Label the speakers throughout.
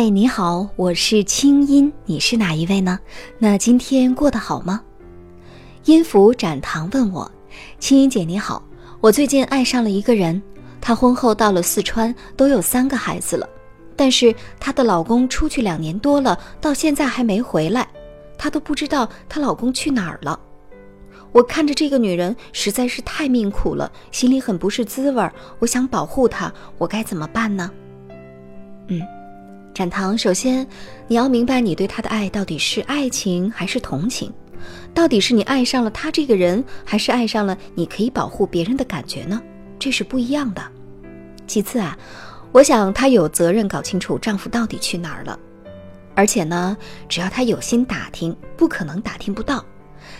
Speaker 1: 嗨，你好，我是清音，你是哪一位呢？那今天过得好吗？音符展堂问我，清音姐你好，我最近爱上了一个人，她婚后到了四川，都有三个孩子了，但是她的老公出去两年多了，到现在还没回来，她都不知道她老公去哪儿了。我看着这个女人实在是太命苦了，心里很不是滋味儿。我想保护她，我该怎么办呢？嗯。展堂，首先，你要明白，你对他的爱到底是爱情还是同情？到底是你爱上了他这个人，还是爱上了你可以保护别人的感觉呢？这是不一样的。其次啊，我想她有责任搞清楚丈夫到底去哪儿了，而且呢，只要她有心打听，不可能打听不到。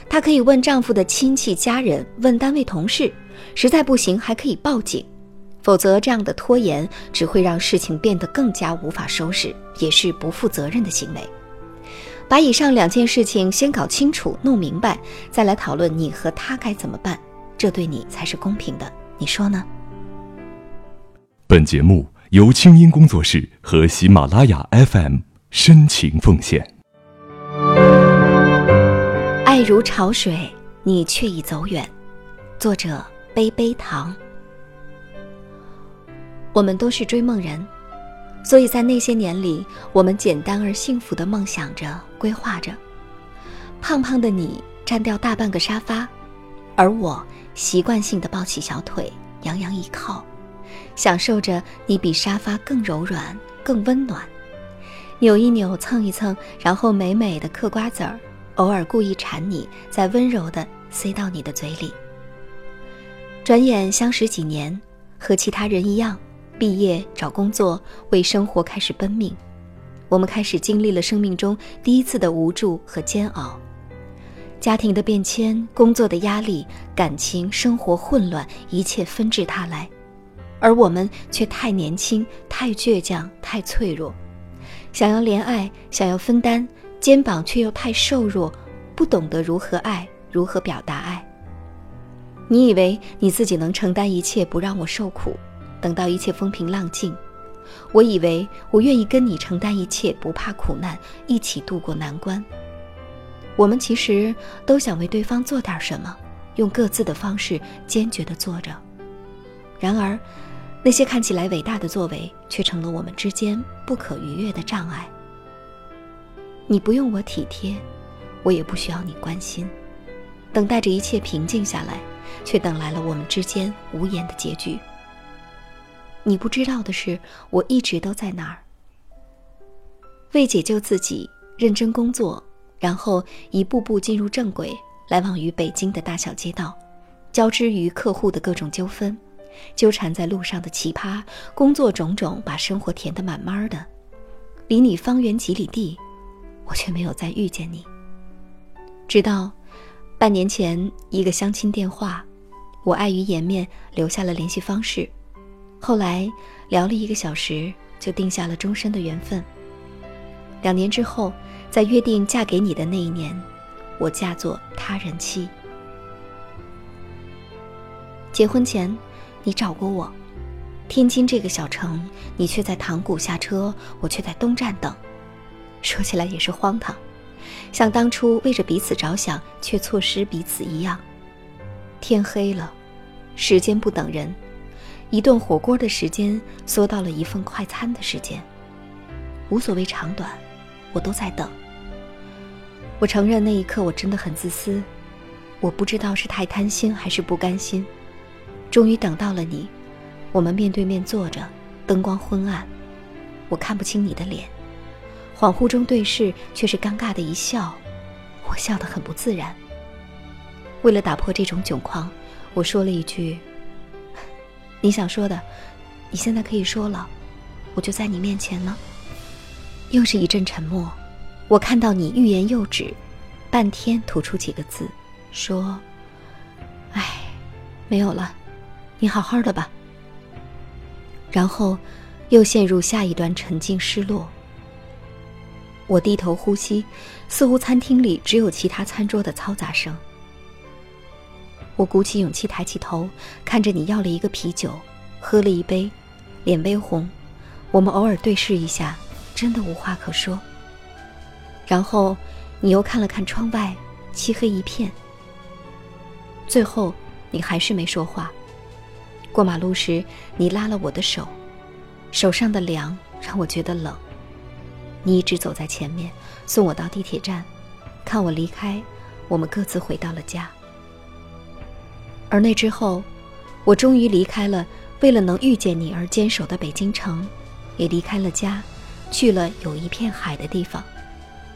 Speaker 1: 她可以问丈夫的亲戚家人，问单位同事，实在不行还可以报警。否则，这样的拖延只会让事情变得更加无法收拾，也是不负责任的行为。把以上两件事情先搞清楚、弄明白，再来讨论你和他该怎么办，这对你才是公平的。你说呢？
Speaker 2: 本节目由清音工作室和喜马拉雅 FM 深情奉献。
Speaker 1: 爱如潮水，你却已走远。作者：杯杯糖。我们都是追梦人，所以在那些年里，我们简单而幸福的梦想着、规划着。胖胖的你占掉大半个沙发，而我习惯性的抱起小腿，洋洋一靠，享受着你比沙发更柔软、更温暖。扭一扭，蹭一蹭，然后美美的嗑瓜子儿，偶尔故意馋你，再温柔的塞到你的嘴里。转眼相识几年，和其他人一样。毕业找工作，为生活开始奔命。我们开始经历了生命中第一次的无助和煎熬，家庭的变迁、工作的压力、感情生活混乱，一切纷至沓来。而我们却太年轻、太倔强、太脆弱，想要怜爱，想要分担，肩膀却又太瘦弱，不懂得如何爱，如何表达爱。你以为你自己能承担一切，不让我受苦？等到一切风平浪静，我以为我愿意跟你承担一切，不怕苦难，一起度过难关。我们其实都想为对方做点什么，用各自的方式坚决地做着。然而，那些看起来伟大的作为，却成了我们之间不可逾越的障碍。你不用我体贴，我也不需要你关心，等待着一切平静下来，却等来了我们之间无言的结局。你不知道的是，我一直都在那儿，为解救自己认真工作，然后一步步进入正轨，来往于北京的大小街道，交织于客户的各种纠纷，纠缠在路上的奇葩，工作种种，把生活填得满满的。离你方圆几里地，我却没有再遇见你。直到半年前一个相亲电话，我碍于颜面留下了联系方式。后来聊了一个小时，就定下了终身的缘分。两年之后，在约定嫁给你的那一年，我嫁作他人妻。结婚前，你找过我，天津这个小城，你却在塘沽下车，我却在东站等。说起来也是荒唐，像当初为着彼此着想，却错失彼此一样。天黑了，时间不等人。一顿火锅的时间缩到了一份快餐的时间，无所谓长短，我都在等。我承认那一刻我真的很自私，我不知道是太贪心还是不甘心。终于等到了你，我们面对面坐着，灯光昏暗，我看不清你的脸，恍惚中对视却是尴尬的一笑，我笑得很不自然。为了打破这种窘况，我说了一句。你想说的，你现在可以说了，我就在你面前呢。又是一阵沉默，我看到你欲言又止，半天吐出几个字，说：“哎，没有了，你好好的吧。”然后又陷入下一段沉静失落。我低头呼吸，似乎餐厅里只有其他餐桌的嘈杂声。我鼓起勇气抬起头，看着你要了一个啤酒，喝了一杯，脸微红。我们偶尔对视一下，真的无话可说。然后，你又看了看窗外，漆黑一片。最后，你还是没说话。过马路时，你拉了我的手，手上的凉让我觉得冷。你一直走在前面，送我到地铁站，看我离开，我们各自回到了家。而那之后，我终于离开了为了能遇见你而坚守的北京城，也离开了家，去了有一片海的地方。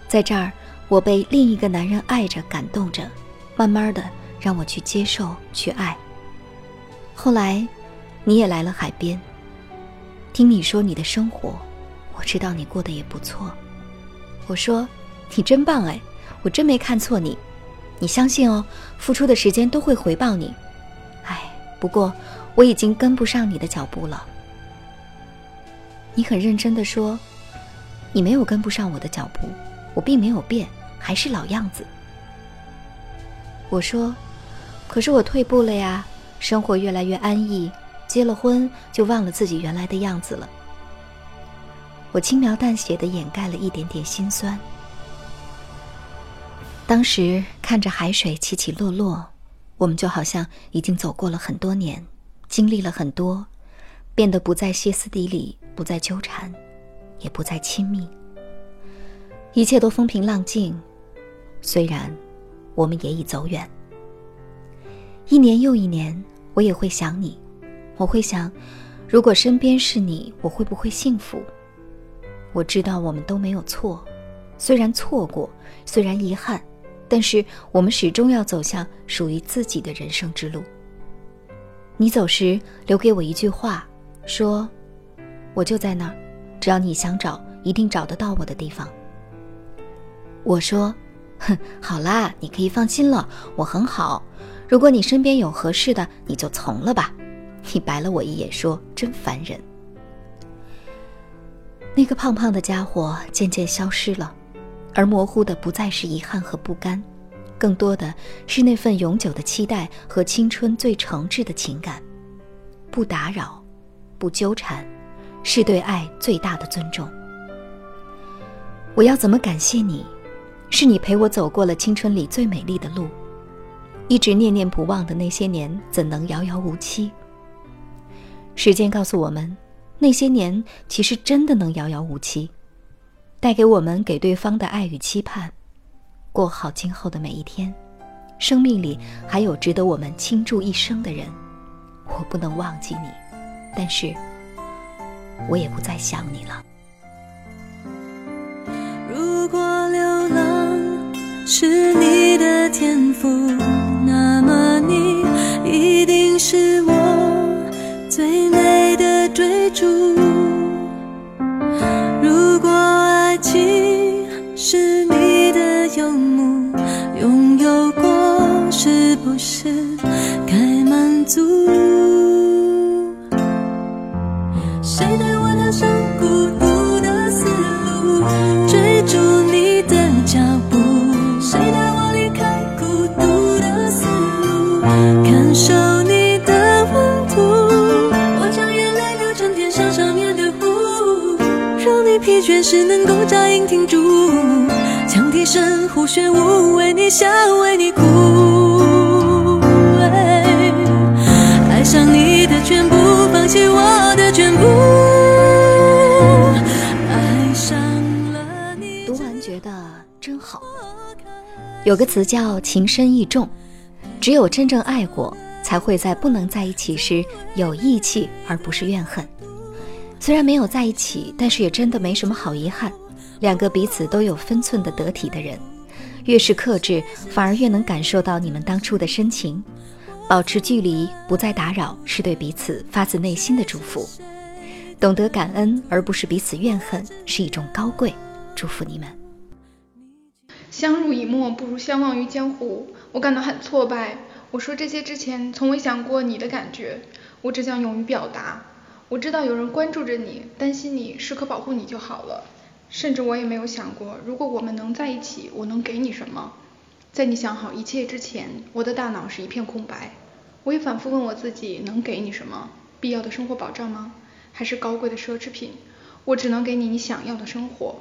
Speaker 1: 在这儿，我被另一个男人爱着、感动着，慢慢的让我去接受、去爱。后来，你也来了海边。听你说你的生活，我知道你过得也不错。我说，你真棒哎，我真没看错你。你相信哦，付出的时间都会回报你。哎，不过我已经跟不上你的脚步了。你很认真的说，你没有跟不上我的脚步，我并没有变，还是老样子。我说，可是我退步了呀。生活越来越安逸，结了婚就忘了自己原来的样子了。我轻描淡写的掩盖了一点点心酸。当时看着海水起起落落，我们就好像已经走过了很多年，经历了很多，变得不再歇斯底里，不再纠缠，也不再亲密，一切都风平浪静。虽然我们也已走远，一年又一年。我也会想你，我会想，如果身边是你，我会不会幸福？我知道我们都没有错，虽然错过，虽然遗憾，但是我们始终要走向属于自己的人生之路。你走时留给我一句话，说：“我就在那儿，只要你想找，一定找得到我的地方。”我说：“哼，好啦，你可以放心了，我很好。”如果你身边有合适的，你就从了吧。你白了我一眼，说：“真烦人。”那个胖胖的家伙渐渐消失了，而模糊的不再是遗憾和不甘，更多的是那份永久的期待和青春最诚挚的情感。不打扰，不纠缠，是对爱最大的尊重。我要怎么感谢你？是你陪我走过了青春里最美丽的路。一直念念不忘的那些年，怎能遥遥无期？时间告诉我们，那些年其实真的能遥遥无期，带给我们给对方的爱与期盼，过好今后的每一天。生命里还有值得我们倾注一生的人，我不能忘记你，但是我也不再想你了。
Speaker 3: 如果流浪是你的天赋。声呼旋舞，为你笑，为你哭。爱上你的全部，放弃我的全部。爱上了你。
Speaker 1: 读完觉得真好。有个词叫情深意重，只有真正爱过，才会在不能在一起时有义气，而不是怨恨。虽然没有在一起，但是也真的没什么好遗憾。两个彼此都有分寸的得体的人，越是克制，反而越能感受到你们当初的深情。保持距离，不再打扰，是对彼此发自内心的祝福。懂得感恩，而不是彼此怨恨，是一种高贵。祝福你们。
Speaker 4: 相濡以沫不如相忘于江湖。我感到很挫败。我说这些之前，从未想过你的感觉。我只想勇于表达。我知道有人关注着你，担心你，时刻保护你就好了。甚至我也没有想过，如果我们能在一起，我能给你什么？在你想好一切之前，我的大脑是一片空白。我也反复问我自己，能给你什么？必要的生活保障吗？还是高贵的奢侈品？我只能给你你想要的生活。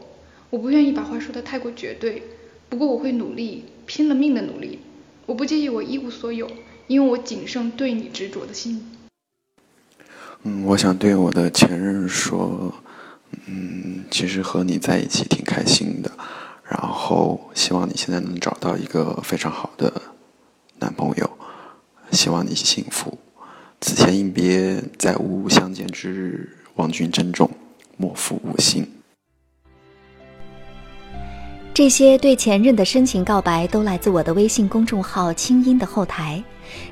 Speaker 4: 我不愿意把话说得太过绝对，不过我会努力，拼了命的努力。我不介意我一无所有，因为我仅剩对你执着的心。
Speaker 5: 嗯，我想对我的前任说，嗯，其实和你在一起挺开心的，然后希望你现在能找到一个非常好的男朋友，希望你幸福。此前应别，再无相见之日，望君珍重，莫负吾心。
Speaker 1: 这些对前任的深情告白都来自我的微信公众号“清音”的后台。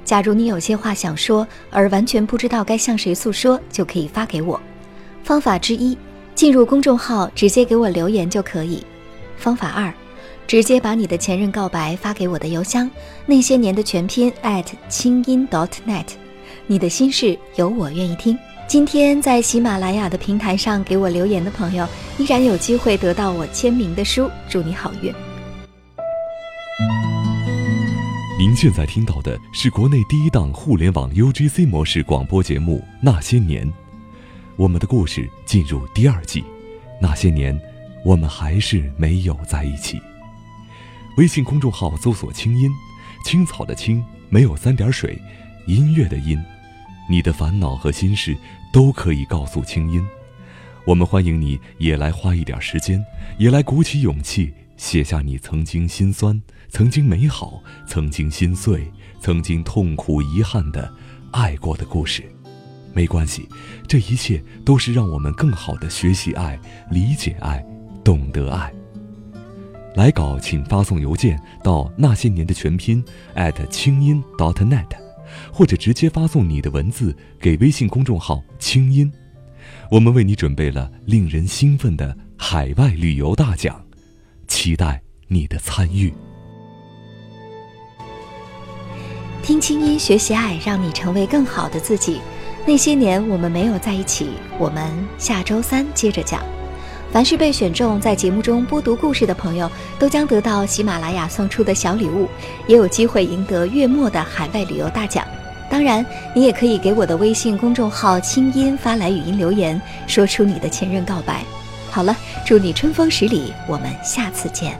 Speaker 1: 假如你有些话想说，而完全不知道该向谁诉说，就可以发给我。方法之一，进入公众号直接给我留言就可以。方法二，直接把你的前任告白发给我的邮箱，那些年的全拼 at 清音 dot net。你的心事有我愿意听。今天在喜马拉雅的平台上给我留言的朋友，依然有机会得到我签名的书。祝你好运！
Speaker 2: 您现在听到的是国内第一档互联网 UGC 模式广播节目《那些年》，我们的故事进入第二季。那些年，我们还是没有在一起。微信公众号搜索“清音青草”的青，没有三点水，音乐的音。你的烦恼和心事都可以告诉清音，我们欢迎你也来花一点时间，也来鼓起勇气写下你曾经心酸、曾经美好、曾经心碎、曾经痛苦遗憾的爱过的故事。没关系，这一切都是让我们更好的学习爱、理解爱、懂得爱。来稿请发送邮件到那些年的全拼 at 清音 dot net。或者直接发送你的文字给微信公众号“清音”，我们为你准备了令人兴奋的海外旅游大奖，期待你的参与。
Speaker 1: 听清音，学习爱，让你成为更好的自己。那些年我们没有在一起，我们下周三接着讲。凡是被选中在节目中播读故事的朋友，都将得到喜马拉雅送出的小礼物，也有机会赢得月末的海外旅游大奖。当然，你也可以给我的微信公众号“清音”发来语音留言，说出你的前任告白。好了，祝你春风十里，我们下次见。